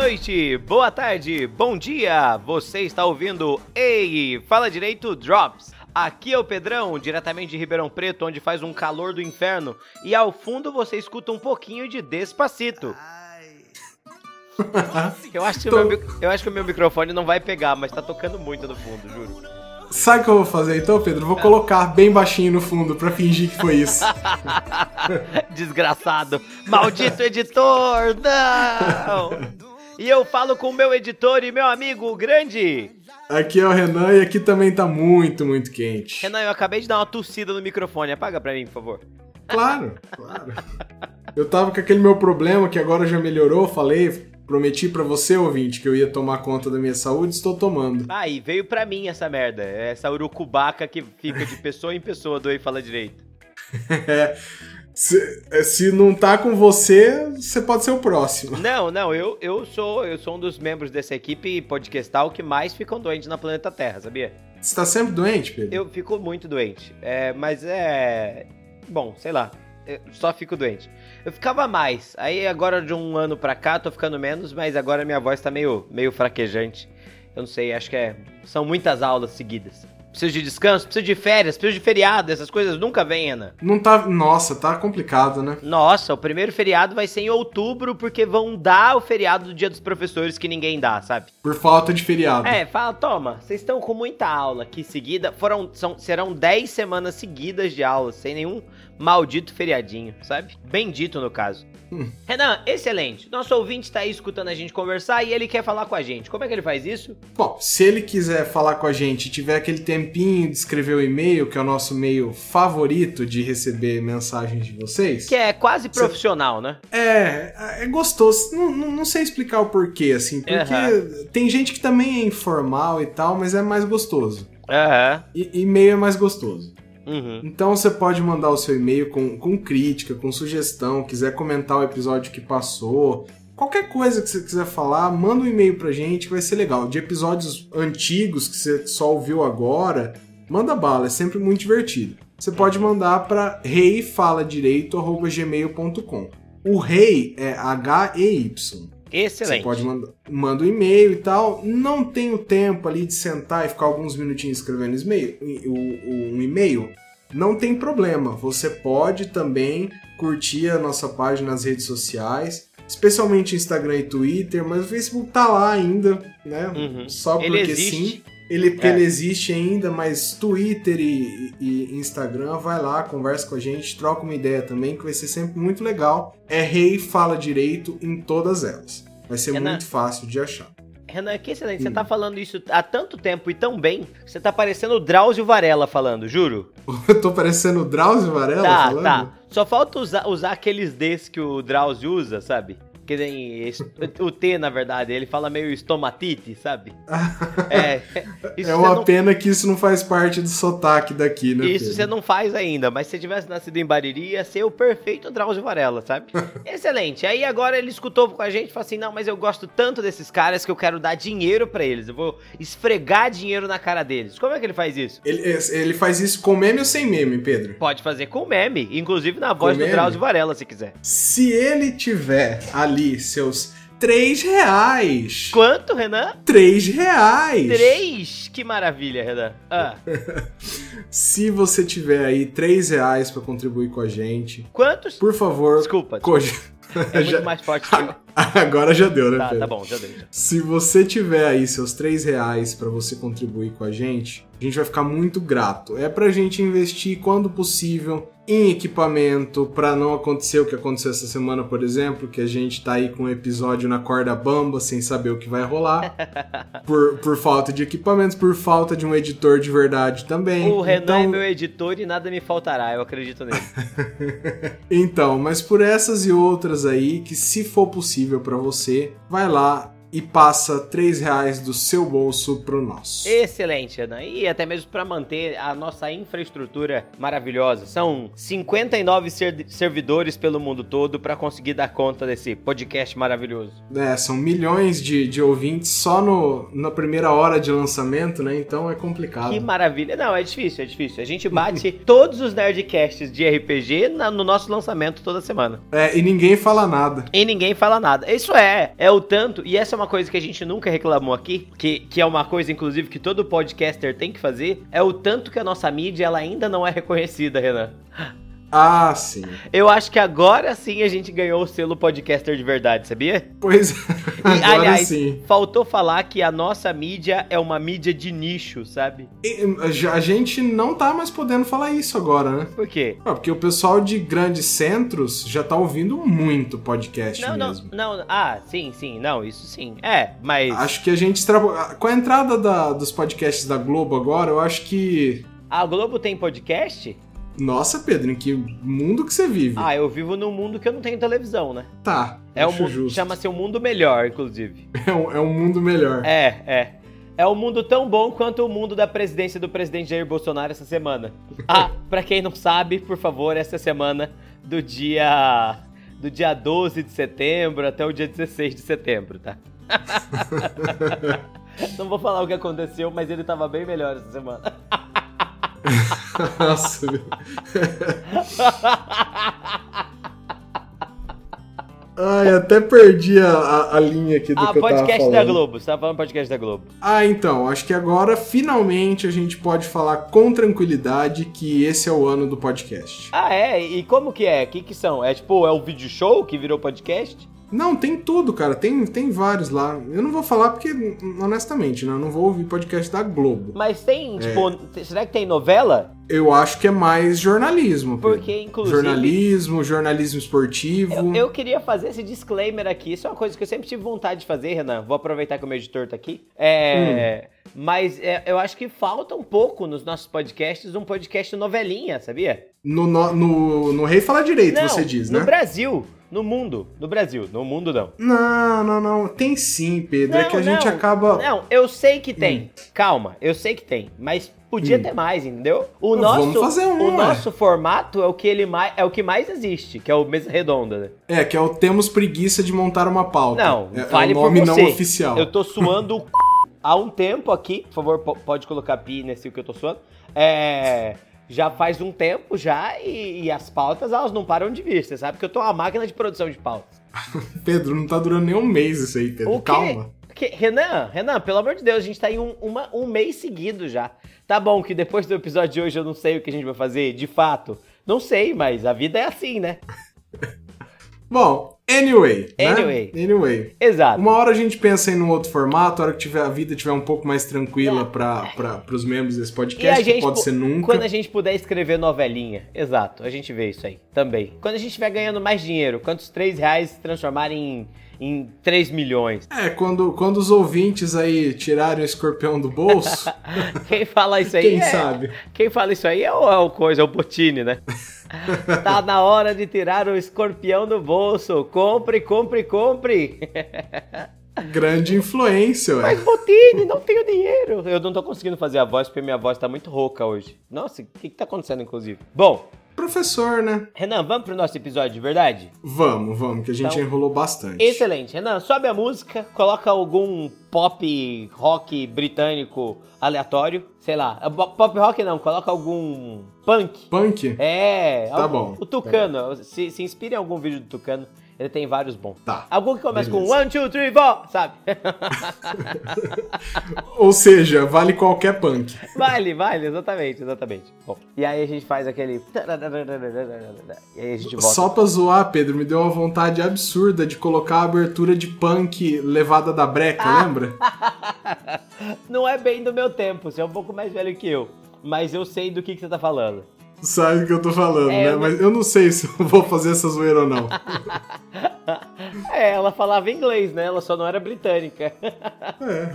Boa noite, boa tarde, bom dia. Você está ouvindo Ei, fala direito Drops. Aqui é o Pedrão, diretamente de Ribeirão Preto, onde faz um calor do inferno, e ao fundo você escuta um pouquinho de Despacito. Eu acho, que o meu, eu acho que o meu microfone não vai pegar, mas tá tocando muito no fundo, juro. Sabe o que eu vou fazer então, Pedro? Vou colocar bem baixinho no fundo pra fingir que foi isso. Desgraçado. Maldito editor, não! E eu falo com o meu editor e meu amigo grande. Aqui é o Renan e aqui também tá muito, muito quente. Renan, eu acabei de dar uma tossida no microfone. Apaga pra mim, por favor. Claro, claro. Eu tava com aquele meu problema que agora já melhorou, falei, Prometi para você, ouvinte, que eu ia tomar conta da minha saúde, estou tomando. Ah, e veio para mim essa merda. Essa urucubaca que fica de pessoa em pessoa do Ei Fala Direito. é. Se, é, se, não tá com você, você pode ser o próximo. Não, não, eu, eu sou eu sou um dos membros dessa equipe podcastal que mais ficam doentes na planeta Terra, sabia? Você tá sempre doente, Pedro? Eu fico muito doente. É, mas é. Bom, sei lá. Eu só fico doente. Eu ficava mais. Aí agora de um ano pra cá tô ficando menos, mas agora minha voz tá meio, meio fraquejante. Eu não sei, acho que é. São muitas aulas seguidas. Preciso de descanso, preciso de férias, preciso de feriado, essas coisas nunca vêm, Ana. Não tá. Nossa, tá complicado, né? Nossa, o primeiro feriado vai ser em outubro, porque vão dar o feriado do dia dos professores que ninguém dá, sabe? Por falta de feriado. É, fala, toma, vocês estão com muita aula aqui seguida. Foram, são, serão 10 semanas seguidas de aula, sem nenhum maldito feriadinho, sabe? Bendito no caso. Hum. Renan, excelente. Nosso ouvinte está aí escutando a gente conversar e ele quer falar com a gente. Como é que ele faz isso? Bom, se ele quiser falar com a gente e tiver aquele tempinho de escrever o e-mail, que é o nosso meio favorito de receber mensagens de vocês. Que é quase profissional, Cê... né? É, é gostoso. Não, não, não, sei explicar o porquê, assim, porque uhum. tem gente que também é informal e tal, mas é mais gostoso. Uhum. E e-mail é mais gostoso. Uhum. Então você pode mandar o seu e-mail com, com crítica, com sugestão, quiser comentar o episódio que passou, qualquer coisa que você quiser falar, manda um e-mail pra gente que vai ser legal. De episódios antigos que você só ouviu agora, manda bala, é sempre muito divertido. Você pode mandar para reifaladireito@gmail.com. O rei é H-E-Y. Excelente. Você pode mandar manda um e-mail e tal. Não tenho tempo ali de sentar e ficar alguns minutinhos escrevendo um e-mail. Não tem problema. Você pode também curtir a nossa página nas redes sociais, especialmente Instagram e Twitter, mas o Facebook tá lá ainda, né? Uhum. Só porque sim. Ele, porque é. ele existe ainda, mas Twitter e, e, Instagram, vai lá, conversa com a gente, troca uma ideia também, que vai ser sempre muito legal. É Rei Fala Direito em todas elas. Vai ser Renan, muito fácil de achar. Renan, que excelente. Hum. Você tá falando isso há tanto tempo e tão bem, você tá parecendo o Drauzio Varela falando, juro. Eu tô parecendo o Drauzio Varela tá, falando? Tá, Só falta usar, usar aqueles Ds que o Drauzio usa, sabe? Que nem o T, na verdade, ele fala meio estomatite, sabe? é, é uma não... pena que isso não faz parte do sotaque daqui, né? Isso você não faz ainda, mas se tivesse nascido em Bariri, ia ser o perfeito Drauzio Varela, sabe? Excelente. Aí agora ele escutou com a gente e falou assim: não, mas eu gosto tanto desses caras que eu quero dar dinheiro para eles, eu vou esfregar dinheiro na cara deles. Como é que ele faz isso? Ele, ele faz isso com meme ou sem meme, Pedro? Pode fazer com meme, inclusive na voz com do meme? Drauzio Varela, se quiser. Se ele tiver ali ali seus três reais. Quanto, Renan? Três reais. Três? Que maravilha, Renan. Ah. Se você tiver aí três reais para contribuir com a gente. Quantos? Por favor. Desculpa. desculpa. É muito mais forte que eu. Agora já deu, né? Tá, tá bom, já deu. Já. Se você tiver aí seus três reais para você contribuir com a gente, a gente vai ficar muito grato. É pra gente investir quando possível em equipamento para não acontecer o que aconteceu essa semana, por exemplo, que a gente tá aí com um episódio na corda bamba sem saber o que vai rolar. por, por falta de equipamentos, por falta de um editor de verdade também. O Renan então... é meu editor e nada me faltará, eu acredito nele. então, mas por essas e outras aí, que se for possível para você, vai lá e passa 3 reais do seu bolso pro nosso. Excelente, Ana. E até mesmo para manter a nossa infraestrutura maravilhosa. São 59 ser servidores pelo mundo todo para conseguir dar conta desse podcast maravilhoso. É, são milhões de, de ouvintes só no, na primeira hora de lançamento, né? Então é complicado. Que maravilha. Não, é difícil, é difícil. A gente bate todos os Nerdcasts de RPG na, no nosso lançamento toda semana. É, e ninguém fala nada. E ninguém fala nada. Isso é, é o tanto, e essa é uma coisa que a gente nunca reclamou aqui, que, que é uma coisa, inclusive, que todo podcaster tem que fazer, é o tanto que a nossa mídia ela ainda não é reconhecida, Renan. Ah, sim. Eu acho que agora sim a gente ganhou o selo podcaster de verdade, sabia? Pois e, aliás, sim. faltou falar que a nossa mídia é uma mídia de nicho, sabe? E, a gente não tá mais podendo falar isso agora, né? Por quê? Ah, porque o pessoal de grandes centros já tá ouvindo muito podcast não, mesmo. Não, não, ah, sim, sim, não, isso sim. É, mas. Acho que a gente. Com a entrada da, dos podcasts da Globo agora, eu acho que. A Globo tem podcast? Nossa, Pedro, em que mundo que você vive? Ah, eu vivo num mundo que eu não tenho televisão, né? Tá. É um mundo, chama-se um mundo melhor, inclusive. É um, é um mundo melhor. É, é. É um mundo tão bom quanto o mundo da presidência do presidente Jair Bolsonaro essa semana. Ah, pra quem não sabe, por favor, essa semana do dia do dia 12 de setembro até o dia 16 de setembro, tá? não vou falar o que aconteceu, mas ele tava bem melhor essa semana. Nossa. Ai, até perdi a, a, linha aqui do ah, que eu tava falando. podcast da Globo. Você tava falando podcast da Globo. Ah, então. Acho que agora, finalmente, a gente pode falar com tranquilidade que esse é o ano do podcast. Ah, é? E como que é? O que que são? É tipo, é o vídeo show que virou podcast? Não, tem tudo, cara. Tem, tem vários lá. Eu não vou falar porque, honestamente, né? Eu não vou ouvir podcast da Globo. Mas tem, é. tipo, será que tem novela? Eu acho que é mais jornalismo. Porque, inclusive. Jornalismo, jornalismo esportivo. Eu, eu, queria fazer esse disclaimer aqui. Isso é uma coisa que eu sempre tive vontade de fazer, Renan. Vou aproveitar que o meu editor tá aqui. É. Hum. Mas é, eu acho que falta um pouco nos nossos podcasts um podcast novelinha, sabia? No, no, no, no Rei Fala Direito, não, você diz, né? No Brasil. No mundo, no Brasil, no mundo não. Não, não, não. Tem sim, Pedro. É não, é que a não, gente acaba. Não, eu sei que tem. Hum. Calma, eu sei que tem. Mas podia hum. ter mais, entendeu? O nosso, Vamos fazer um, o nosso formato é o que ele mais é o que mais existe, que é o mesa redonda. Né? É, que é o temos preguiça de montar uma pauta. Não, é, fale é o nome não oficial. Eu tô suando há um tempo aqui, por favor, pode colocar pi nesse que eu tô suando. É já faz um tempo já e, e, as pautas elas não param de vir. Você sabe que eu tô uma máquina de produção de pautas. Pedro, não tá durando nem um mês isso aí, Pedro. O Calma. Que, Renan, Renan, pelo amor de Deus, a gente tá em um, uma, um mês seguido já. Tá bom que depois do episódio de hoje eu não sei o que a gente vai fazer, de fato. Não sei, mas a vida é assim, né? bom, Anyway. Anyway. Né? Anyway. Exato. Uma hora a gente pensa em um outro formato, a hora que tiver, a vida estiver um pouco mais tranquila é. para os membros desse podcast, que pode ser nunca. Quando a gente puder escrever novelinha. Exato, a gente vê isso aí também. Quando a gente estiver ganhando mais dinheiro, quantos 3 reais se transformarem em em 3 milhões. É, quando, quando os ouvintes aí tirarem o escorpião do bolso. quem fala isso aí. Quem é, sabe? Quem fala isso aí é o, é o coisa, é o Botini, né? tá na hora de tirar o escorpião do bolso. Compre, compre, compre. Grande influência, ué. Mas Botini, não tenho dinheiro. Eu não tô conseguindo fazer a voz porque minha voz tá muito rouca hoje. Nossa, o que, que tá acontecendo, inclusive? Bom, professor, né? Renan, vamos pro nosso episódio de verdade? Vamos, vamos, que a gente então, enrolou bastante. Excelente. Renan, sobe a música, coloca algum pop rock britânico aleatório. Sei lá, pop rock não, coloca algum punk. Punk? É. Tá algum, bom. O Tucano, se, se inspire em algum vídeo do Tucano. Ele tem vários bons. Tá. Algum que começa beleza. com one, two, three, four, sabe? Ou seja, vale qualquer punk. Vale, vale, exatamente, exatamente. Bom, e aí a gente faz aquele. E aí a gente volta. Só pra zoar, Pedro, me deu uma vontade absurda de colocar a abertura de punk levada da breca, ah. lembra? Não é bem do meu tempo, você é um pouco mais velho que eu. Mas eu sei do que, que você tá falando sabe o que eu tô falando, é, né? Mas eu não sei se eu vou fazer essa zoeira ou não. é, ela falava inglês, né? Ela só não era britânica. é.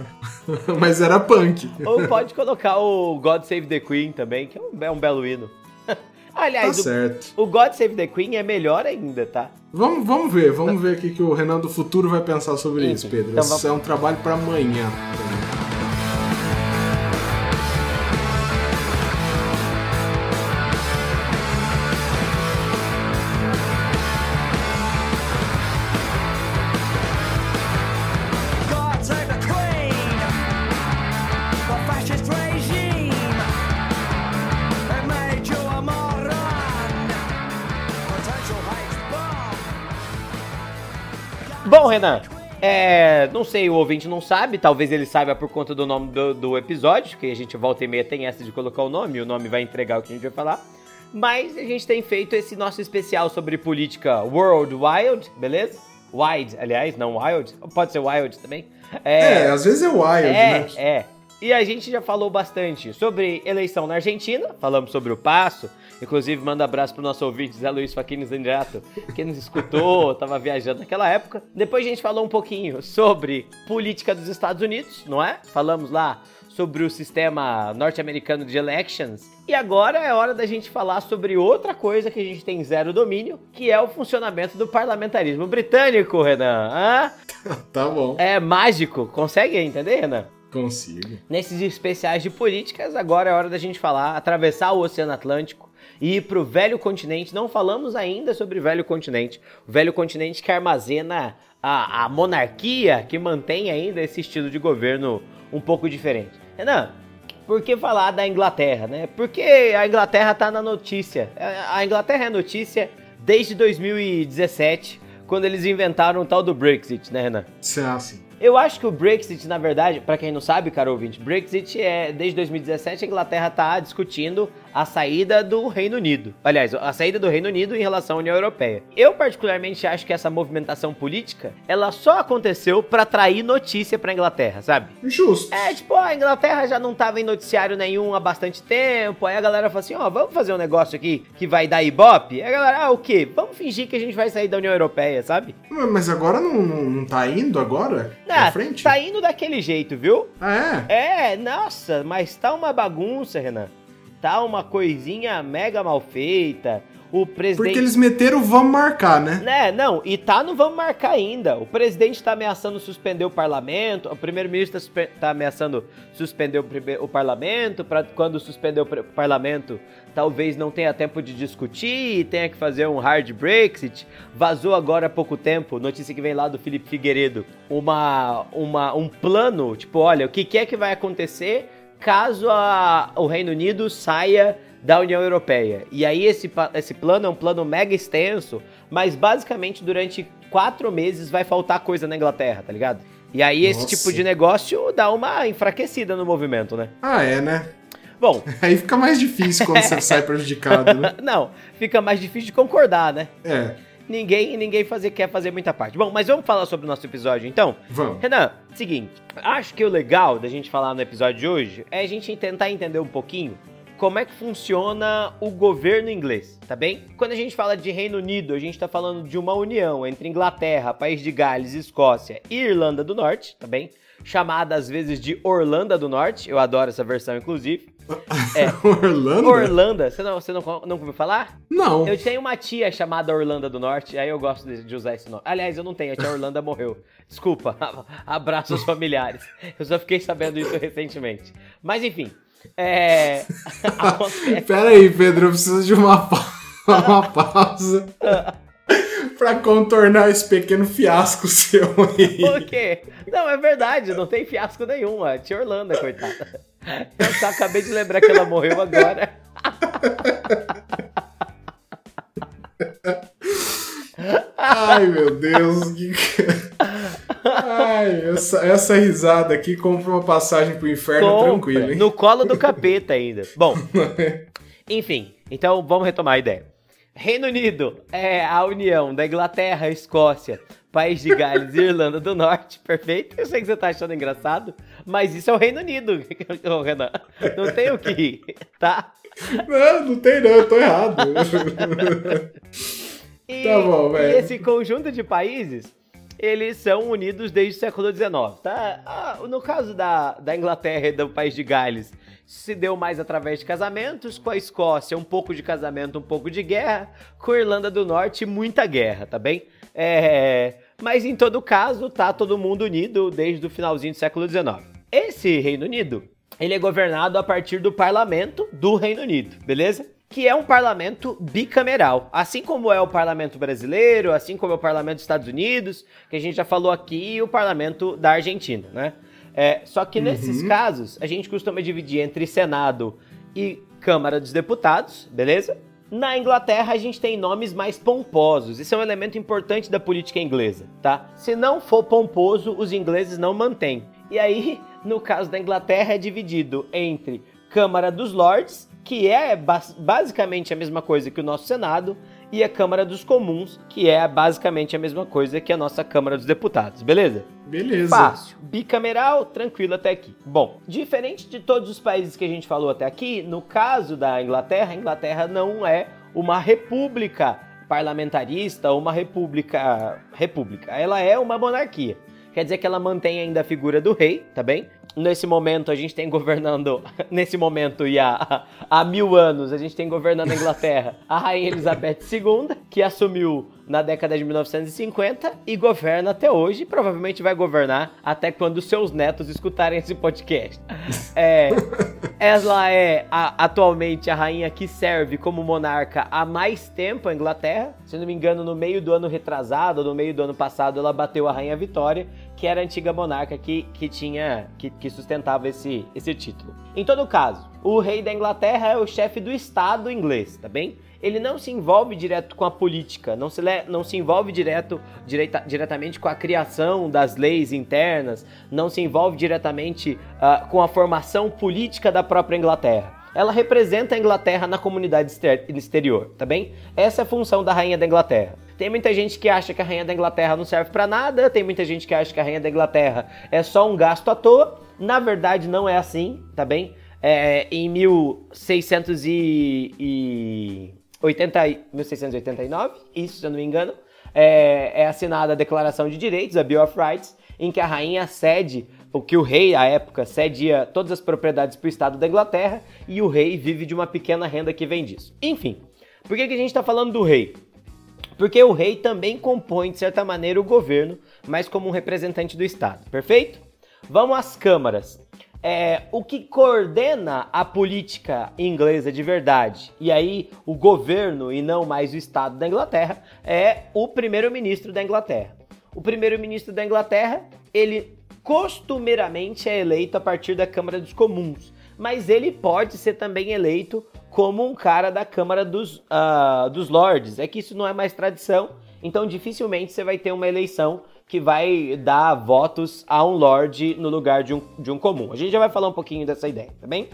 Mas era punk. Ou pode colocar o God Save the Queen também, que é um, é um belo hino. Aliás, Tá o, certo. o God Save the Queen é melhor ainda, tá? Vamos, vamos ver, vamos ver o que, que o Renan do futuro vai pensar sobre Enfim, isso, Pedro. então Isso vamos- é um trabalho pra amanhã. God Renan, é, não sei, o ouvinte não sabe, talvez ele saiba por conta do nome do, do episódio, que a gente volta e meia tem essa de colocar o nome, e o nome vai entregar o que a gente vai falar. Mas a gente tem feito esse nosso especial sobre política World Wild, beleza? Wide, aliás, não Wild. Pode ser Wild também. É, às vezes é wild, é, né? é. E a gente já falou bastante sobre eleição na Argentina, falamos sobre o passo. Inclusive, manda abraço pro nosso ouvinte Zé Luiz Faquini Zandiato, que nos escutou, tava viajando naquela época. Depois a gente falou um pouquinho sobre política dos Estados Unidos, não é? Falamos lá sobre o sistema norte-americano de elections. E agora é hora da gente falar sobre outra coisa que a gente tem zero domínio, que é o funcionamento do parlamentarismo britânico, Renan. Hã? Tá bom, É mágico. Consegue entender, Renan? consigo. Nesses especiais de políticas, agora é hora da gente falar, atravessar o Oceano Atlântico e ir pro velho continente. Não falamos ainda sobre o velho continente. O velho continente que armazena a, a monarquia, que mantém ainda esse estilo de governo um pouco diferente. Renan, por que falar da Inglaterra, né? Porque a Inglaterra tá na notícia. A Inglaterra é notícia desde 2017, quando eles inventaram o tal do Brexit, né, Renan? É assim. Eu acho que o Brexit, na verdade, pra quem não sabe, caro ouvinte, Brexit é desde 2017 a Inglaterra tá discutindo a saída do Reino Unido. Aliás, a saída do Reino Unido em relação à União Europeia. Eu particularmente acho que essa movimentação política, ela só aconteceu pra atrair notícia pra Inglaterra, sabe? Justo. É, tipo, a Inglaterra já não tava em noticiário nenhum há bastante tempo. Aí a galera falou assim: ó, vamos fazer um negócio aqui que vai dar ibope? Aí a galera, ah, o quê? Vamos fingir que a gente vai sair da União Europeia, sabe? Mas agora não, não, não tá indo agora? Pra frente? tá indo daquele jeito, viu? Ah, é? É, nossa, mas tá uma bagunça, Renan. Tá uma coisinha mega mal feita. O presidente. Porque eles meteram vamos marcar, né? Né, não, e tá, não vamos marcar ainda. O presidente tá ameaçando suspender o parlamento, o primeiro-ministro tá, tá ameaçando suspender o, o parlamento, pra quando suspender o parlamento, talvez não tenha tempo de discutir e tenha que fazer um hard Brexit. Vazou agora há pouco tempo, notícia que vem lá do Felipe Figueiredo, uma, uma, um plano, tipo, olha, o que, que é que vai acontecer caso a- o Reino Unido saia da União Europeia. E aí esse, esse plano é um plano mega extenso, mas basicamente durante quatro meses vai faltar coisa na Inglaterra, tá ligado? E aí esse Nossa. tipo de negócio dá uma enfraquecida no movimento, né? Ah, é, né? Bom, Aí fica mais difícil quando você sai prejudicado, né? não, fica mais difícil de concordar, né? É, Ninguém, ninguém fazer, quer fazer muita parte. Bom, mas vamos falar sobre o nosso episódio então? vamos. Renan, seguinte, acho que o legal da gente falar no episódio de hoje é a gente tentar entender um pouquinho como é que funciona o governo inglês, tá bem? Quando a gente fala de Reino Unido, a gente tá falando de uma união entre Inglaterra, País de Gales, Escócia e Irlanda do Norte, tá bem? Chamada às vezes de Orlanda do Norte, eu adoro essa versão inclusive. É. Orlando? Orlanda, você não, você não, não ouviu falar? Não. Eu tenho uma tia chamada Orlanda do Norte, aí eu gosto de, de usar esse nome. Aliás, eu não tenho, a tia Orlanda morreu. Desculpa, abraços familiares. Eu só fiquei sabendo isso recentemente. Mas enfim, é. Pera aí, Pedro, eu preciso de uma, pa- uma pausa pra contornar esse pequeno fiasco seu aí. Por quê? Não, é verdade, não tem fiasco nenhum, a tia Orlanda, coitada. Eu só acabei de lembrar que ela morreu agora. Ai, meu Deus. Que... Ai, essa, essa risada aqui compra uma passagem pro inferno Compra, tranquilo, hein? No colo do capeta ainda. Bom, enfim, então vamos retomar a ideia. Reino Unido é a união da Inglaterra, Escócia, País de Gales e Irlanda do Norte, perfeito? Eu sei que você tá achando engraçado, mas isso é o Reino Unido, Renan. Não tem o que rir, tá? Não, não tem não, eu tô errado. E, Tá bom, e velho. esse conjunto de países, eles são unidos desde o século XIX, tá? Ah, no caso da, da Inglaterra e do País de Gales se deu mais através de casamentos, com a Escócia um pouco de casamento, um pouco de guerra, com a Irlanda do Norte muita guerra, tá bem? É, mas em todo caso, tá todo mundo unido desde o finalzinho do século XIX. Esse Reino Unido, ele é governado a partir do parlamento do Reino Unido, beleza? Que é um parlamento bicameral, assim como é o parlamento brasileiro, assim como é o parlamento dos Estados Unidos, que a gente já falou aqui, e o parlamento da Argentina, né? É, só que nesses casos, a gente costuma dividir entre Senado e Câmara dos Deputados, beleza? Na Inglaterra, a gente tem nomes mais pomposos. Isso é um elemento importante da política inglesa, tá? Se não for pomposo, os ingleses não mantêm. E aí, no caso da Inglaterra, é dividido entre Câmara dos Lords, que é bas- basicamente a mesma coisa que o nosso Senado, e a Câmara dos Comuns, que é basicamente a mesma coisa que a nossa Câmara dos Deputados, beleza? Beleza. Fácil. Bicameral, tranquilo até aqui. Bom, diferente de todos os países que a gente falou até aqui, no caso da Inglaterra, a Inglaterra não é uma república parlamentarista ou uma república. República. Ela é uma monarquia. Quer dizer que ela mantém ainda a figura do rei, tá bem? Nesse momento a gente tem governando, nesse momento e há, há mil anos, a gente tem governando a Inglaterra. A Rainha Elizabeth II, que assumiu na década de 1950 e governa até hoje, e provavelmente vai governar até quando seus netos escutarem esse podcast. É, ela é a- atualmente a rainha que serve como monarca há mais tempo a Inglaterra. Se não me engano, no meio do ano retrasado, no meio do ano passado, ela bateu a rainha Vitória, que era a antiga monarca que, que tinha que, que sustentava esse, esse título. Em todo caso, o rei da Inglaterra é o chefe do Estado inglês, tá bem? Ele não se envolve direto com a política, não se, não se envolve direto, direita- diretamente com a criação das leis internas, não se envolve diretamente ah, com a formação política da própria Inglaterra. Ela representa a Inglaterra na comunidade exter- exterior, tá bem? Essa é a função da rainha da Inglaterra. Tem muita gente que acha que a rainha da Inglaterra não serve pra nada, tem muita gente que acha que a rainha da Inglaterra é só um gasto à toa. Na verdade, não é assim, tá bem? É, em 1600 e, e 80 e- 1689, isso se eu não me engano, é, é assinada a Declaração de Direitos, a Bill of Rights, em que a rainha cede, o que o rei, à época, cedia todas as propriedades para o Estado da Inglaterra e o rei vive de uma pequena renda que vem disso. Enfim, por que, que a gente está falando do rei? Porque o rei também compõe, de certa maneira, o governo, mas como um representante do Estado, perfeito? Vamos às câmaras. É, o que coordena a política inglesa de verdade, e aí o governo e não mais o Estado da Inglaterra, é o primeiro-ministro da Inglaterra. O primeiro-ministro da Inglaterra, ele costumeiramente é eleito a partir da Câmara dos Comuns, mas ele pode ser também eleito como um cara da Câmara dos, ah, dos Lords. É que isso não é mais tradição, então dificilmente você vai ter uma eleição que vai dar votos a um Lord no lugar de um, de um comum. A gente já vai falar um pouquinho dessa ideia, tá bem?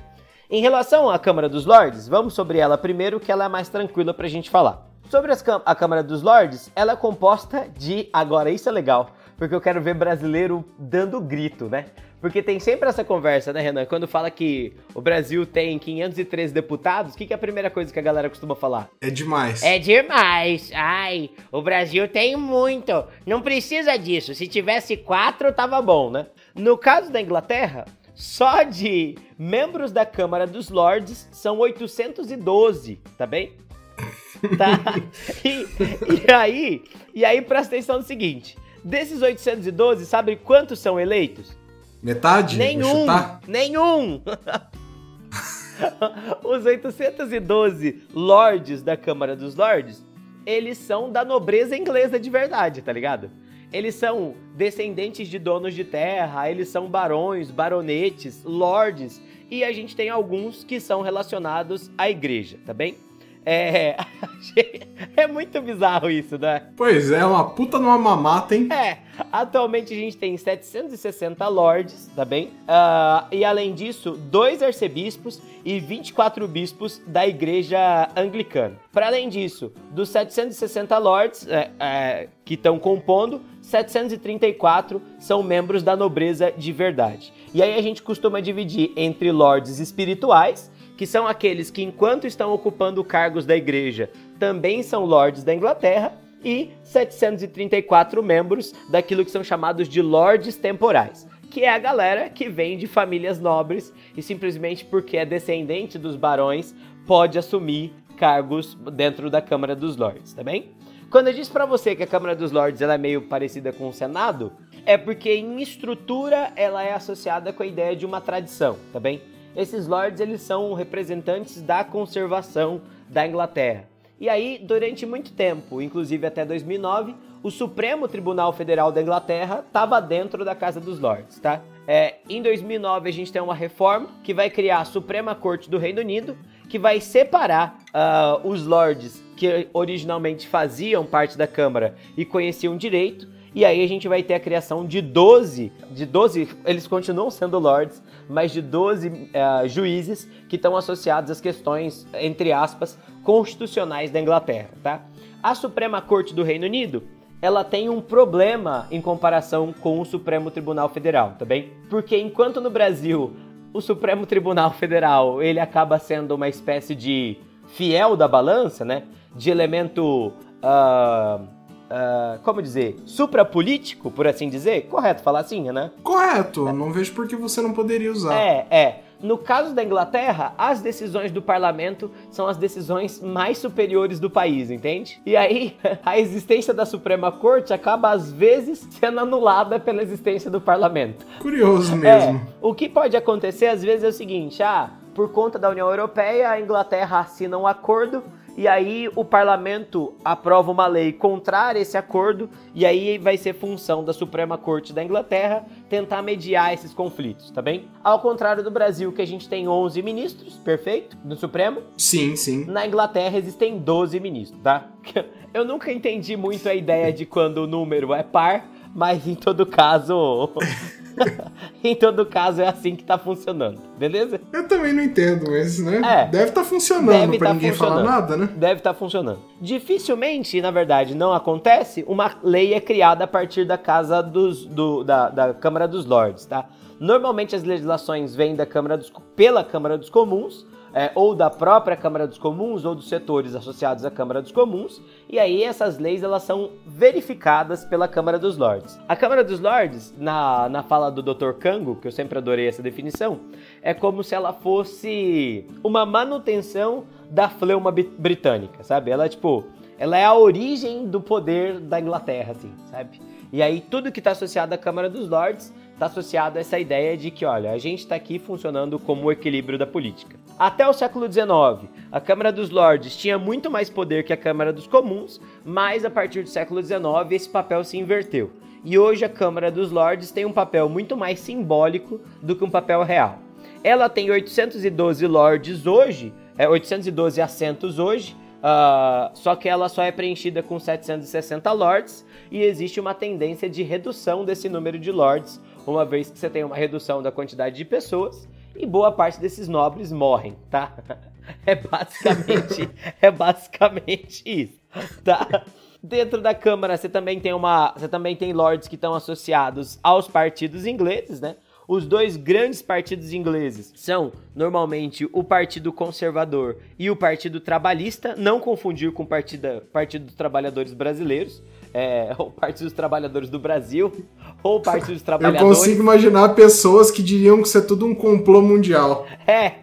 Em relação à Câmara dos Lords, vamos sobre ela primeiro, que ela é mais tranquila pra gente falar. Sobre a Câmara dos Lords, ela é composta de. Agora, isso é legal, porque eu quero ver brasileiro dando grito, né? Porque tem sempre essa conversa, né, Renan? Quando fala que o Brasil tem 513 deputados, o que, que é a primeira coisa que a galera costuma falar? É demais. É demais. Ai, o Brasil tem muito. Não precisa disso. Se tivesse quatro, tava bom, né? No caso da Inglaterra, só de membros da Câmara dos Lords são 812, tá bem? Tá? E, e aí, e aí presta atenção no seguinte: desses 812, sabe quantos são eleitos? Metade? Nenhum! Nenhum! Os 812 lords da Câmara dos Lords, eles são da nobreza inglesa de verdade, tá ligado? Eles são descendentes de donos de terra, eles são barões, baronetes, lords, e a gente tem alguns que são relacionados à igreja, tá bem? É, é muito bizarro isso, né? Pois é, uma puta numa mamata, hein? É, atualmente a gente tem 760 lords, tá bem? Ah, e além disso, dois arcebispos e 24 bispos da igreja anglicana. Para além disso, dos 760 lords é, é, que estão compondo, 734 são membros da nobreza de verdade. E aí a gente costuma dividir entre lords espirituais, que são aqueles que, enquanto estão ocupando cargos da igreja, também são lords da Inglaterra, e 734 membros daquilo que são chamados de lords temporais, que é a galera que vem de famílias nobres e simplesmente porque é descendente dos barões pode assumir cargos dentro da Câmara dos Lordes, tá bem? Quando eu disse pra você que a Câmara dos Lordes ela é meio parecida com o Senado, é porque em estrutura ela é associada com a ideia de uma tradição, tá bem? Esses lords eles são representantes da conservação da Inglaterra. E aí, durante muito tempo, inclusive até 2009, o Supremo Tribunal Federal da Inglaterra estava dentro da Casa dos Lords, tá? É, em 2009 a gente tem uma reforma que vai criar a Suprema Corte do Reino Unido, que vai separar ah, os lords que originalmente faziam parte da Câmara e conheciam direito. E aí a gente vai ter a criação de 12, de 12, eles continuam sendo lords, mas de 12 ah, juízes que estão associados às questões, entre aspas, constitucionais da Inglaterra, tá? A Suprema Corte do Reino Unido, ela tem um problema em comparação com o Supremo Tribunal Federal, tá bem? Porque enquanto no Brasil o Supremo Tribunal Federal ele acaba sendo uma espécie de fiel da balança, né? De elemento, ah, ah, como dizer, suprapolítico, por assim dizer. Correto falar assim, né? Correto, não vejo por que você não poderia usar. É, é. No caso da Inglaterra, as decisões do parlamento são as decisões mais superiores do país, entende? E aí, a existência da Suprema Corte acaba, às vezes, sendo anulada pela existência do parlamento. Curioso mesmo. É, o que pode acontecer, às vezes, é o seguinte: ah, por conta da União Europeia, a Inglaterra assina um acordo. E aí o parlamento aprova uma lei contrária a esse acordo, e aí vai ser função da Suprema Corte da Inglaterra tentar mediar esses conflitos, tá bem? Ao contrário do Brasil, que a gente tem 11 ministros, perfeito, no Supremo, Sim, sim. na Inglaterra existem 12 ministros, tá? Eu nunca entendi muito a ideia de quando o número é par, mas em todo caso. em todo caso é assim que tá funcionando, beleza? Eu também não entendo, mas, né? É. Deve estar funcionando Deve pra tá ninguém falar nada, né? Deve estar funcionando. Dificilmente, na verdade, não acontece, uma lei é criada a partir da casa dos, do- da, da Câmara dos Lordes, tá? Normalmente as legislações vêm da Câmara dos, pela Câmara dos Comuns, é, ou da própria Câmara dos Comuns, ou dos setores associados à Câmara dos Comuns, e aí essas leis elas são verificadas pela Câmara dos Lordes. A Câmara dos Lordes, na, na fala do Dr. Kango, que eu sempre adorei essa definição, é como se ela fosse uma manutenção da fleuma britânica, sabe? Ela é tipo, ela é a origem do poder da Inglaterra, assim, sabe? E aí tudo que está associado à Câmara dos Lordes está associado a essa ideia de que, olha, a gente está aqui funcionando como o equilíbrio da política. Até o século XIX, a Câmara dos Lordes tinha muito mais poder que a Câmara dos Comuns, mas a partir do século XIX esse papel se inverteu. E hoje a Câmara dos Lordes tem um papel muito mais simbólico do que um papel real. Ela tem 812 lords hoje, é 812 assentos hoje, ah, só que ela só é preenchida com 760 lords e existe uma tendência de redução desse número de lords, uma vez que você tem uma redução da quantidade de pessoas e boa parte desses nobres morrem, tá? É basicamente, é basicamente isso, tá? Dentro da Câmara você também tem uma, você também tem lords que estão associados aos partidos ingleses, né? Os dois grandes partidos ingleses são normalmente o Partido Conservador e o Partido Trabalhista, não confundir com o Partido, Partido dos Trabalhadores Brasileiros, é, o Partido dos Trabalhadores do Brasil, ou o Partido dos Eu Trabalhadores. consigo imaginar pessoas que diriam que isso é tudo um complô mundial. É,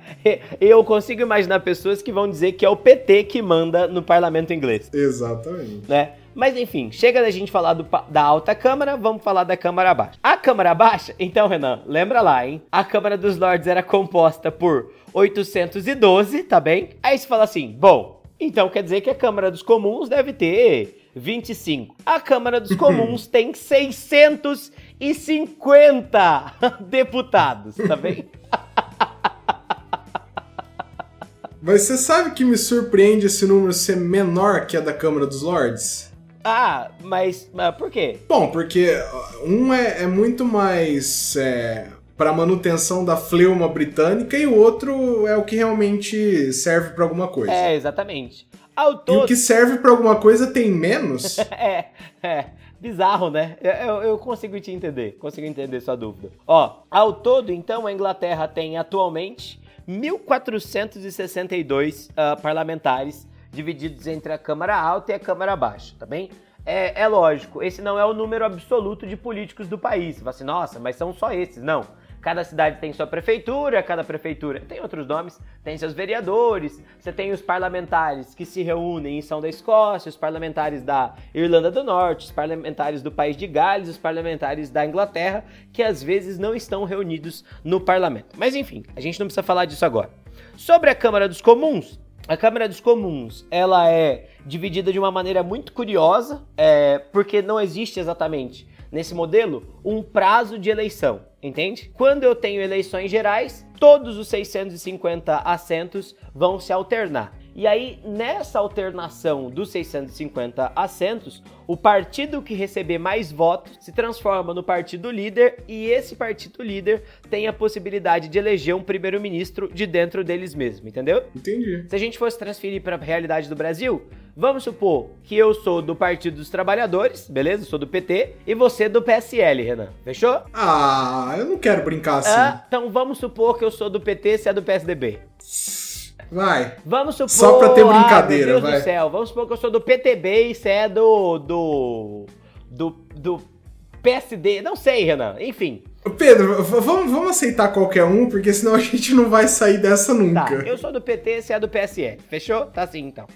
eu consigo imaginar pessoas que vão dizer que é o PT que manda no parlamento inglês, Exatamente. né? Mas enfim, chega da gente falar do da alta Câmara, vamos falar da Câmara Baixa. A Câmara Baixa, então, Renan, lembra lá, hein? A Câmara dos Lordes era composta por 812, tá bem? Aí você fala assim, bom, então quer dizer que a Câmara dos Comuns deve ter 25. A Câmara dos Comuns tem 650 deputados, tá bem? Mas você sabe que me surpreende esse número ser menor que a da Câmara dos Lords? Ah, mas, mas por quê? Bom, porque ó, um é, é muito mais é, para manutenção da fleuma britânica e o outro é o que realmente serve pra alguma coisa. É, exatamente. Ao E o todo. que serve pra alguma coisa tem menos? É, é. Bizarro, né? Eu, eu- consigo te entender. Consigo entender sua dúvida. Ó, ao todo, então, a Inglaterra tem atualmente 1.462 ah, parlamentares divididos entre a Câmara Alta e a Câmara Baixa, tá bem? é, é lógico, esse não é o número absoluto de políticos do país. Você fala assim, nossa, mas são só esses. Não. Cada cidade tem sua prefeitura, cada prefeitura tem outros nomes, tem seus vereadores, você tem os parlamentares que se reúnem em São da Escócia, os parlamentares da Irlanda do Norte, os parlamentares do País de Gales, os parlamentares da Inglaterra, que às vezes não estão reunidos no parlamento. Mas enfim, a gente não precisa falar disso agora. Sobre a Câmara dos Comuns, a Câmara dos Comuns, ela é dividida de uma maneira muito curiosa, é, porque não existe exatamente nesse modelo um prazo de eleição, entende? Quando eu tenho eleições gerais, todos os 650 assentos vão se alternar. E aí, nessa alternação dos 650 assentos, o partido que receber mais votos se transforma no partido líder e esse partido líder tem a possibilidade de eleger um primeiro-ministro de dentro deles mesmos, entendeu? Entendi. Se a gente fosse transferir para a realidade do Brasil, vamos supor que eu sou do Partido dos Trabalhadores, beleza? Sou do PT, e você do PSL, Renan. Fechou? Ah, eu não quero brincar assim. Ah, então vamos supor que eu sou do PT e você é do PSDB. Vai. Vamos supor. Só pra ter brincadeira, ah, meu Deus vai. do céu. Vamos supor que eu sou do PTB e você é do. do. do. do PSD. Não sei, Renan. Enfim. Pedro, vamos, vamos aceitar qualquer um, porque senão a gente não vai sair dessa Tá, nunca. eu sou do PT, você é do PSL. Fechou? Tá assim então.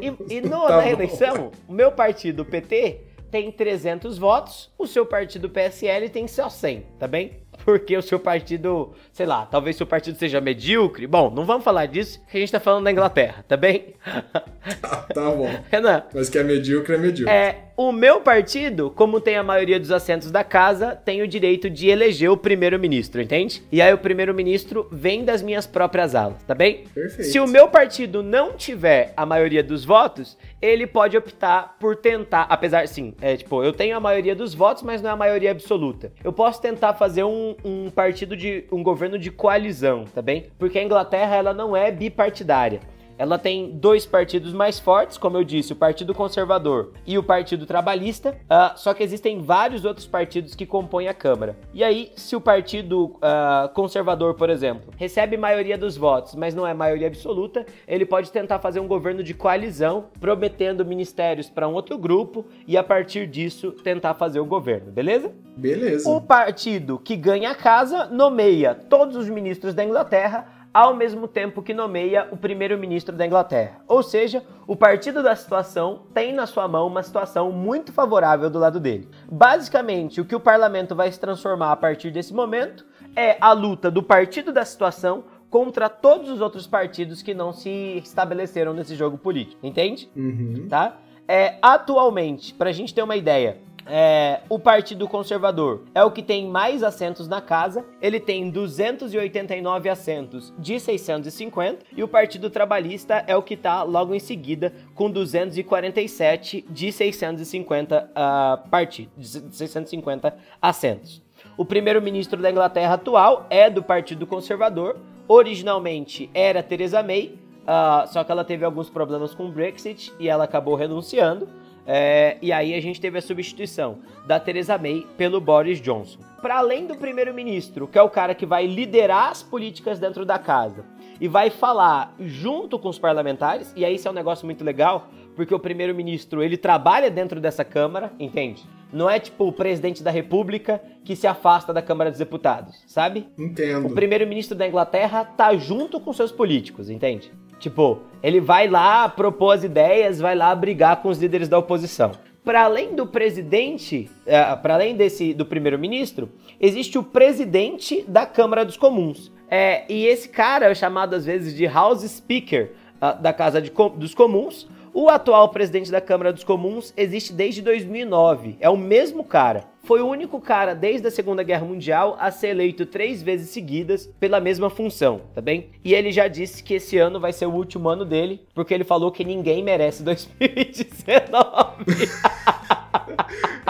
E, e no, Tá na eleição, o meu partido, o PT, tem 300 votos, o seu partido PSL tem só 100, tá bem? Porque o seu partido, sei lá, talvez seu partido seja medíocre. Bom, não vamos falar disso, que a gente tá falando da Inglaterra, tá bem? Ah, tá bom. Renan, Mas que é medíocre, é medíocre. é, o meu partido, como tem a maioria dos assentos da casa, tem o direito de eleger o primeiro-ministro, entende? E aí o primeiro-ministro vem das minhas próprias alas, tá bem? Perfeito. Se o meu partido não tiver a maioria dos votos, ele pode optar por tentar, apesar, sim, é tipo, eu tenho a maioria dos votos, mas não é a maioria absoluta. Eu posso tentar fazer um, um partido de, um governo de coalizão, tá bem? Porque a Inglaterra, ela não é bipartidária. Ela tem dois partidos mais fortes, como eu disse, o Partido Conservador e o Partido Trabalhista, ah, só que existem vários outros partidos que compõem a Câmara. E aí, se o Partido ah, Conservador, por exemplo, recebe maioria dos votos, mas não é maioria absoluta, ele pode tentar fazer um governo de coalizão, prometendo ministérios para um outro grupo e a partir disso tentar fazer o governo, beleza? Beleza. O partido que ganha a casa nomeia todos os ministros da Inglaterra ao mesmo tempo que nomeia o primeiro-ministro da Inglaterra. Ou seja, o partido da situação tem na sua mão uma situação muito favorável do lado dele. Basicamente, o que o parlamento vai se transformar a partir desse momento é a luta do partido da situação contra todos os outros partidos que não se estabeleceram nesse jogo político, entende? Uhum. tá? É, atualmente, pra gente ter uma ideia, é, o Partido Conservador é o que tem mais assentos na casa, ele tem 289 assentos de 650, e o Partido Trabalhista é o que tá logo em seguida com 247 de 650 uh, partidos, de 650 assentos. O primeiro-ministro da Inglaterra atual é do Partido Conservador, originalmente era Theresa May, ah, só que ela teve alguns problemas com o Brexit e ela acabou renunciando. É, e aí a gente teve a substituição da Theresa May pelo Boris Johnson. Para além do primeiro-ministro, que é o cara que vai liderar as políticas dentro da casa e vai falar junto com os parlamentares, e aí isso é um negócio muito legal, porque o primeiro-ministro ele trabalha dentro dessa Câmara, entende? Não é tipo o presidente da República que se afasta da Câmara dos Deputados, sabe? Entendo. O primeiro-ministro da Inglaterra tá junto com seus políticos, entende? Tipo, ele vai lá propor as ideias, vai lá brigar com os líderes da oposição. Para além do presidente, uh, para além desse do primeiro-ministro, existe o presidente da Câmara dos Comuns. É, e esse cara é chamado às vezes de House Speaker uh, da Casa de dos Comuns. O atual presidente da Câmara dos Comuns existe desde 2009. É o mesmo cara. Foi o único cara desde a Segunda Guerra Mundial a ser eleito três vezes seguidas pela mesma função, tá bem? E ele já disse que esse ano vai ser o último ano dele, porque ele falou que ninguém merece 2019.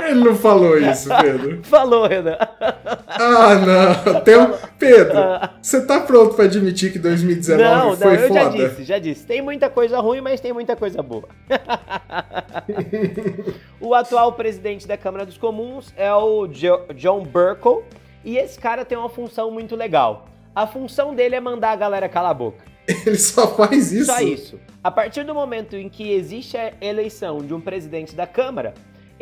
Ele não falou isso, Pedro. falou, Renan. Ah, não. Tem um... Pedro, você tá pronto pra admitir que 2019 Não, não, foi eu já foda? disse, já disse. Tem muita coisa ruim, mas tem muita coisa boa. o atual presidente da Câmara dos Comuns é o Jo- John Burkle, e esse cara tem uma função muito legal. A função dele é mandar a galera calar a boca. Ele só faz isso? Só isso. A partir do momento em que existe a eleição de um presidente da Câmara,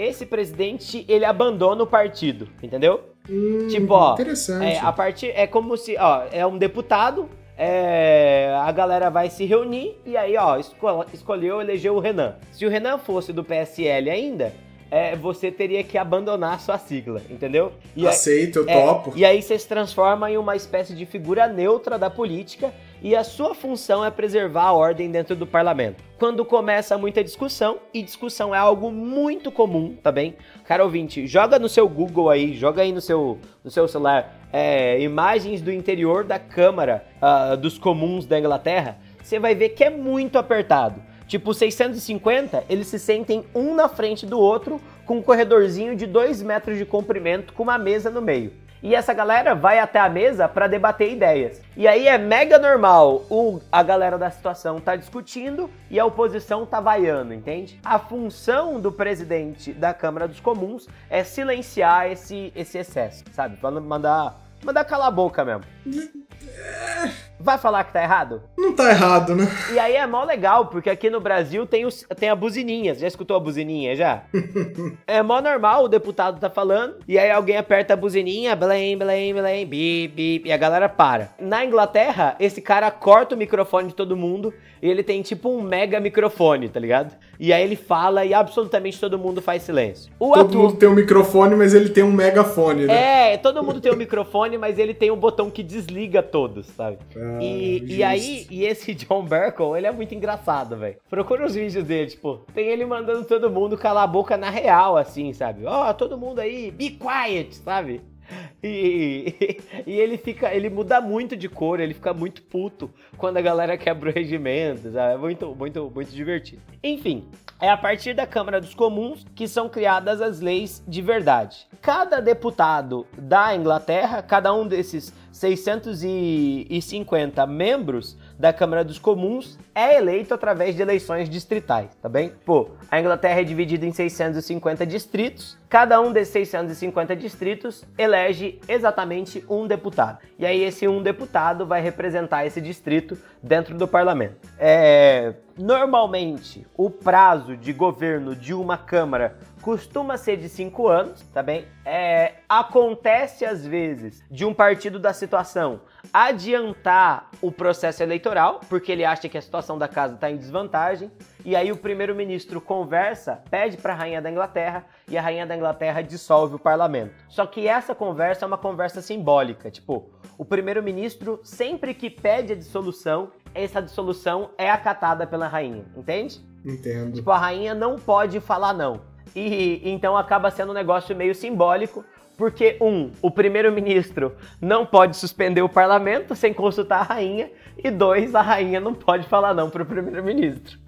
esse presidente ele abandona o partido, entendeu? Hum, Tipo, ó, Interessante. É, a partir é como se, ó, é um deputado, é, a galera vai se reunir e aí, ó, esco- escolheu, elegeu o Renan. Se o Renan fosse do PSL ainda, é, você teria que abandonar sua sigla, entendeu? E aí- Aceito, eu é, topo. E aí você se transforma em uma espécie de figura neutra da política e a sua função é preservar a ordem dentro do parlamento. Quando começa muita discussão, e discussão é algo muito comum, tá bem? Cara ouvinte, joga no seu Google aí, joga aí no seu, no seu celular é, imagens do interior da Câmara ah, dos Comuns da Inglaterra, você vai ver que é muito apertado. Tipo, 650, eles se sentem um na frente do outro, com um corredorzinho de 2 metros de comprimento, com uma mesa no meio. E essa galera vai até a mesa para debater ideias. E aí é mega normal o, a galera da situação tá discutindo e a oposição tá vaiando, entende? A função do presidente da Câmara dos Comuns é silenciar esse, esse excesso, sabe? Pra mandar, mandar calar a boca mesmo. Vai falar que tá errado? Não tá errado, né? E aí é mó legal, porque aqui no Brasil tem, os, tem a buzininha. Já escutou a buzininha já? é mó normal, o deputado tá falando, e aí alguém aperta a buzininha, blém, blém, blém, bip, bip, e a galera para. Na Inglaterra, esse cara corta o microfone de todo mundo, e ele tem tipo um mega microfone, tá ligado? E aí ele fala e absolutamente todo mundo faz silêncio. O Todo atu- mundo tem um microfone, mas ele tem um megafone, né? É, todo mundo tem um microfone, mas ele tem um botão que desliga todos, sabe? Ah, e, e justo. aí, e esse John Burkle, ele é muito engraçado, velho. Procura os vídeos dele, tipo, tem ele mandando todo mundo calar a boca na real, assim, sabe? Ó, todo mundo aí, be quiet, sabe? E, e ele fica, ele muda muito de cor, ele fica muito puto quando a galera quebra o regimento, sabe? É muito, muito, muito divertido. Enfim, é a partir da Câmara dos Comuns que são criadas as leis de verdade. Cada deputado da Inglaterra, cada um desses 650 membros da Câmara dos Comuns é eleito através de eleições distritais, tá bem? Pô, a Inglaterra é dividida em 650 distritos, cada um desses 650 distritos elege exatamente um deputado. E aí esse um deputado vai representar esse distrito dentro do parlamento. É, normalmente, o prazo de governo de uma Câmara costuma ser de cinco anos, tá bem? É, acontece às vezes de um partido da situação adiantar o processo eleitoral, porque ele acha que a situação da casa está em desvantagem, e aí o primeiro-ministro conversa, pede para a rainha da Inglaterra, e a rainha da Inglaterra dissolve o parlamento. Só que essa conversa é uma conversa simbólica, tipo, o primeiro-ministro sempre que pede a dissolução, essa dissolução é acatada pela rainha, entende? Entendo. Tipo, a rainha não pode falar não. E então acaba sendo um negócio meio simbólico, porque, um, o primeiro-ministro não pode suspender o parlamento sem consultar a rainha, e dois, a rainha não pode falar não pro primeiro-ministro.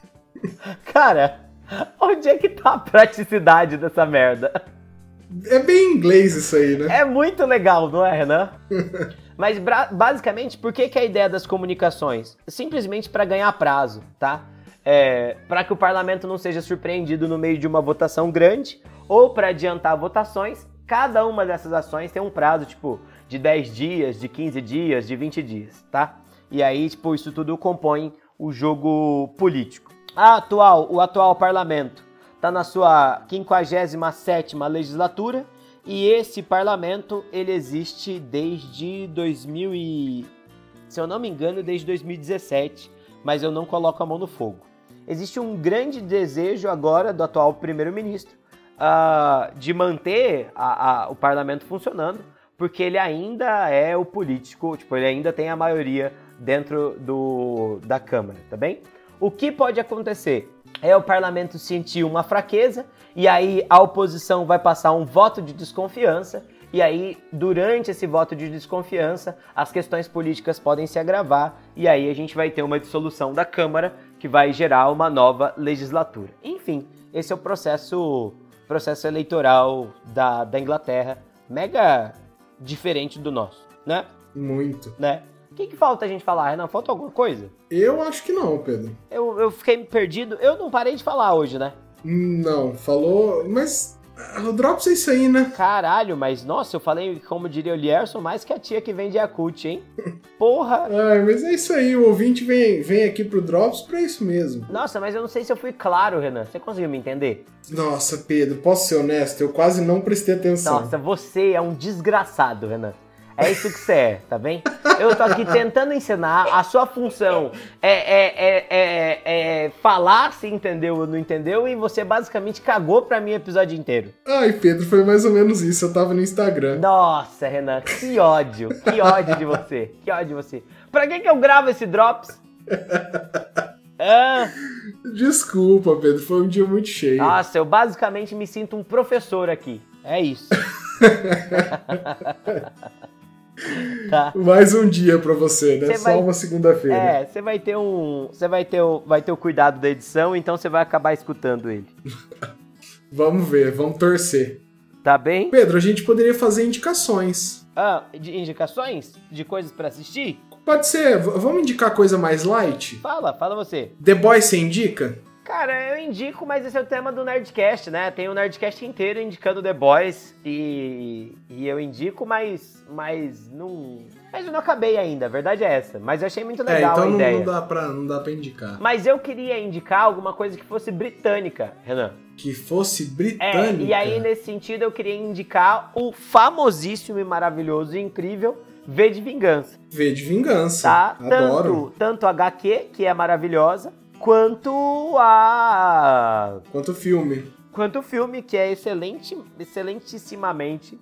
Cara, onde é que tá a praticidade dessa merda? É bem inglês isso aí, né? É muito legal, não é, Renan? Mas basicamente, por que, que a ideia das comunicações? Simplesmente para ganhar prazo, tá? É, para que o parlamento não seja surpreendido no meio de uma votação grande ou para adiantar votações, cada uma dessas ações tem um prazo, tipo, de 10 dias, de 15 dias, de 20 dias, tá? E aí, tipo, isso tudo compõe o jogo político. A atual, o atual parlamento está na sua 57ª legislatura e esse parlamento ele existe desde 2000 e se eu não me engano desde 2017, mas eu não coloco a mão no fogo. Existe um grande desejo agora do atual primeiro-ministro ah, de manter a- a- o parlamento funcionando, porque ele ainda é o político, tipo, ele ainda tem a maioria dentro do, da Câmara, tá bem? O que pode acontecer é o parlamento sentir uma fraqueza e aí a oposição vai passar um voto de desconfiança e aí durante esse voto de desconfiança as questões políticas podem se agravar e aí a gente vai ter uma dissolução da Câmara que vai gerar uma nova legislatura. Enfim, esse é o processo processo eleitoral da, da Inglaterra, mega diferente do nosso, né? Muito. né? O que, que falta a gente falar, Renan? Falta alguma coisa? Eu acho que não, Pedro. Eu, eu fiquei perdido. Eu não parei de falar hoje, né? Não, falou. Mas O Drops é isso aí, né? Caralho, mas nossa, eu falei, como diria o Lierson, mais que a tia que vende Yakult, hein? Porra! Ai, mas é isso aí, o ouvinte vem, vem aqui pro Drops pra isso mesmo. Nossa, mas eu não sei se eu fui claro, Renan. Você conseguiu me entender? Nossa, Pedro, posso ser honesto? Eu quase não prestei atenção. Nossa, você é um desgraçado, Renan. É isso que você é, tá bem? Eu tô aqui tentando ensinar, a sua função é, é, é, é, é falar se entendeu ou não entendeu, e você basicamente cagou pra mim o episódio inteiro. Ai, Pedro, foi mais ou menos isso. Eu tava no Instagram. Nossa, Renan, que ódio, que ódio de você, que ódio de você. Pra que que eu gravo esse Drops? Ah, Desculpa, Pedro, foi um dia muito cheio. nossa, eu basicamente me sinto um professor aqui. É isso. tá. Mais um dia pra você, né? Você Só vai- uma segunda-feira. É, você vai ter um. Você vai ter o, vai ter o cuidado da edição, então você vai acabar escutando ele. Vamos ver, vamos torcer. Tá bem? Pedro, a gente poderia fazer indicações. Ah, de indicações? De coisas pra assistir? Pode ser, vamos indicar coisa mais light? Fala, fala você. The Boys você indica? Cara, eu indico, mas esse é o tema do Nerdcast, né? Tem o Nerdcast inteiro indicando The Boys e, e eu indico, mas, mas não. Mas eu não acabei ainda, a verdade é essa. Mas eu achei muito é, legal então a não, ideia. não dá pra, não dá pra indicar. Mas eu queria indicar alguma coisa que fosse britânica, Renan. Que fosse É, britânica. e aí nesse sentido eu queria indicar o famosíssimo e maravilhoso e incrível V de Vingança, V de Vingança. tá? Adoro. Tanto, tanto a HQ, que é maravilhosa, quanto a Quanto filme. quanto filme, que é excelente, excelentissimamente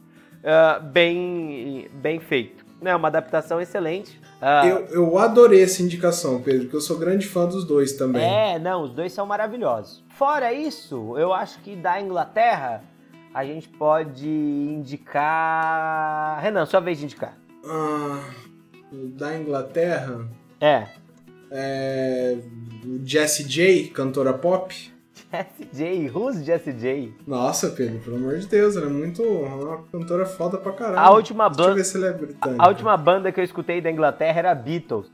ah, bem, bem feito. É uma adaptação excelente. Ah, Eu, eu adorei essa indicação, Pedro, porque eu sou grande fã dos dois também. É, não, os dois são maravilhosos. Fora isso, eu acho que da Inglaterra a gente pode indicar. Renan, sua vez de indicar. Ah, da Inglaterra, É. é, Jessie J, cantora pop. Jessie J, who's Jessie J? Nossa, Pedro, pelo amor de Deus, ela é muito uma cantora foda pra caralho. A última Deixa eu banda. ver se ela é britânica. A última banda que eu escutei da Inglaterra era Beatles.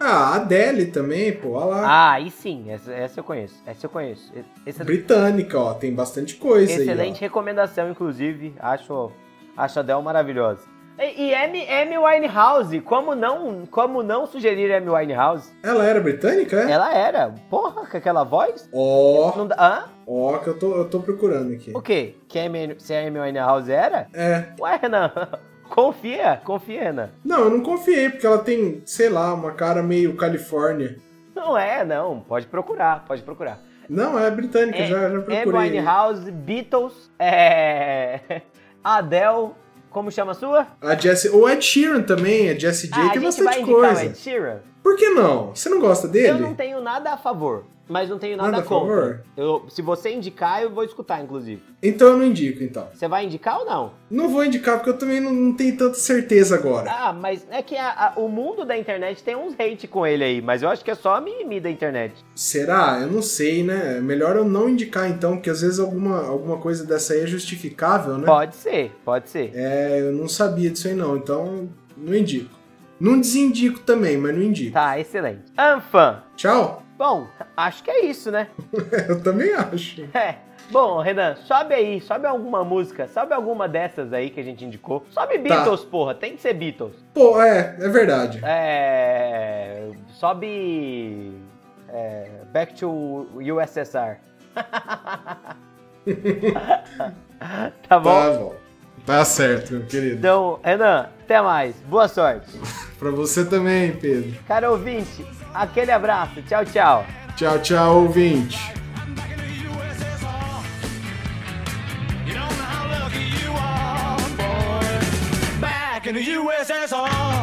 Ah, a Adele também, pô, olha lá. Ah, aí sim, essa, essa eu conheço. Essa eu conheço. Essa, Britânica, ó, tem bastante coisa excelente aí, recomendação, inclusive. Acho, acho a Adele maravilhosa. E, Amy Winehouse, como não, como não sugerir Amy Winehouse? Ela era britânica, é? Ela era. Porra, com aquela voz? Ó, dá- Hã? ó, que eu tô, eu tô procurando aqui. O quê? Que Amy, se a Amy Winehouse era? É. Ué, Renan, confia, confia, Renan. Não, eu não confiei, porque ela tem, sei lá, uma cara meio Califórnia. Não é, não, pode procurar, pode procurar. Não, é britânica, É, já, já procurei. Winehouse, Beatles, é... Adele, como chama a sua? A Jessie, o Ed Sheeran também, a Jessie J, ah, tem bastante coisa. Ed Sheeran. Por que não? Você não gosta dele? Eu não tenho nada a favor, mas não tenho nada, Nada a contra. favor? Eu, se você indicar, eu vou escutar, inclusive. Então eu não indico, então. Você vai indicar ou não? Não vou indicar, porque eu também não, não tenho tanta certeza agora. Ah, mas é que a- a- o mundo da internet tem uns hate com ele aí, mas eu acho que é só a mimimi da internet. Será? Eu não sei, né? Melhor eu não indicar, então, porque às vezes alguma, alguma coisa dessa aí é justificável, né? Pode ser, pode ser. É, eu não sabia disso aí não, então não indico. Não desindico também, mas não indico. Tá, excelente. Anfan. Tchau? Bom, acho que é isso, né? eu também acho. É. Bom, Renan, sobe aí, sobe alguma música, sobe alguma dessas aí que a gente indicou. Sobe Beatles, porra, tem que ser Beatles. Pô, é, é verdade. É. Sobe. É, back to USSR. tá bom? Tá bom. Tá certo, meu querido. Então, Renan, até mais. Boa sorte. Pra você também, Pedro. Cara ouvinte, aquele abraço. Tchau, tchau. Tchau, tchau, ouvinte. Back in the USSR. You don't know how lucky you are, boy. Back in the USSR.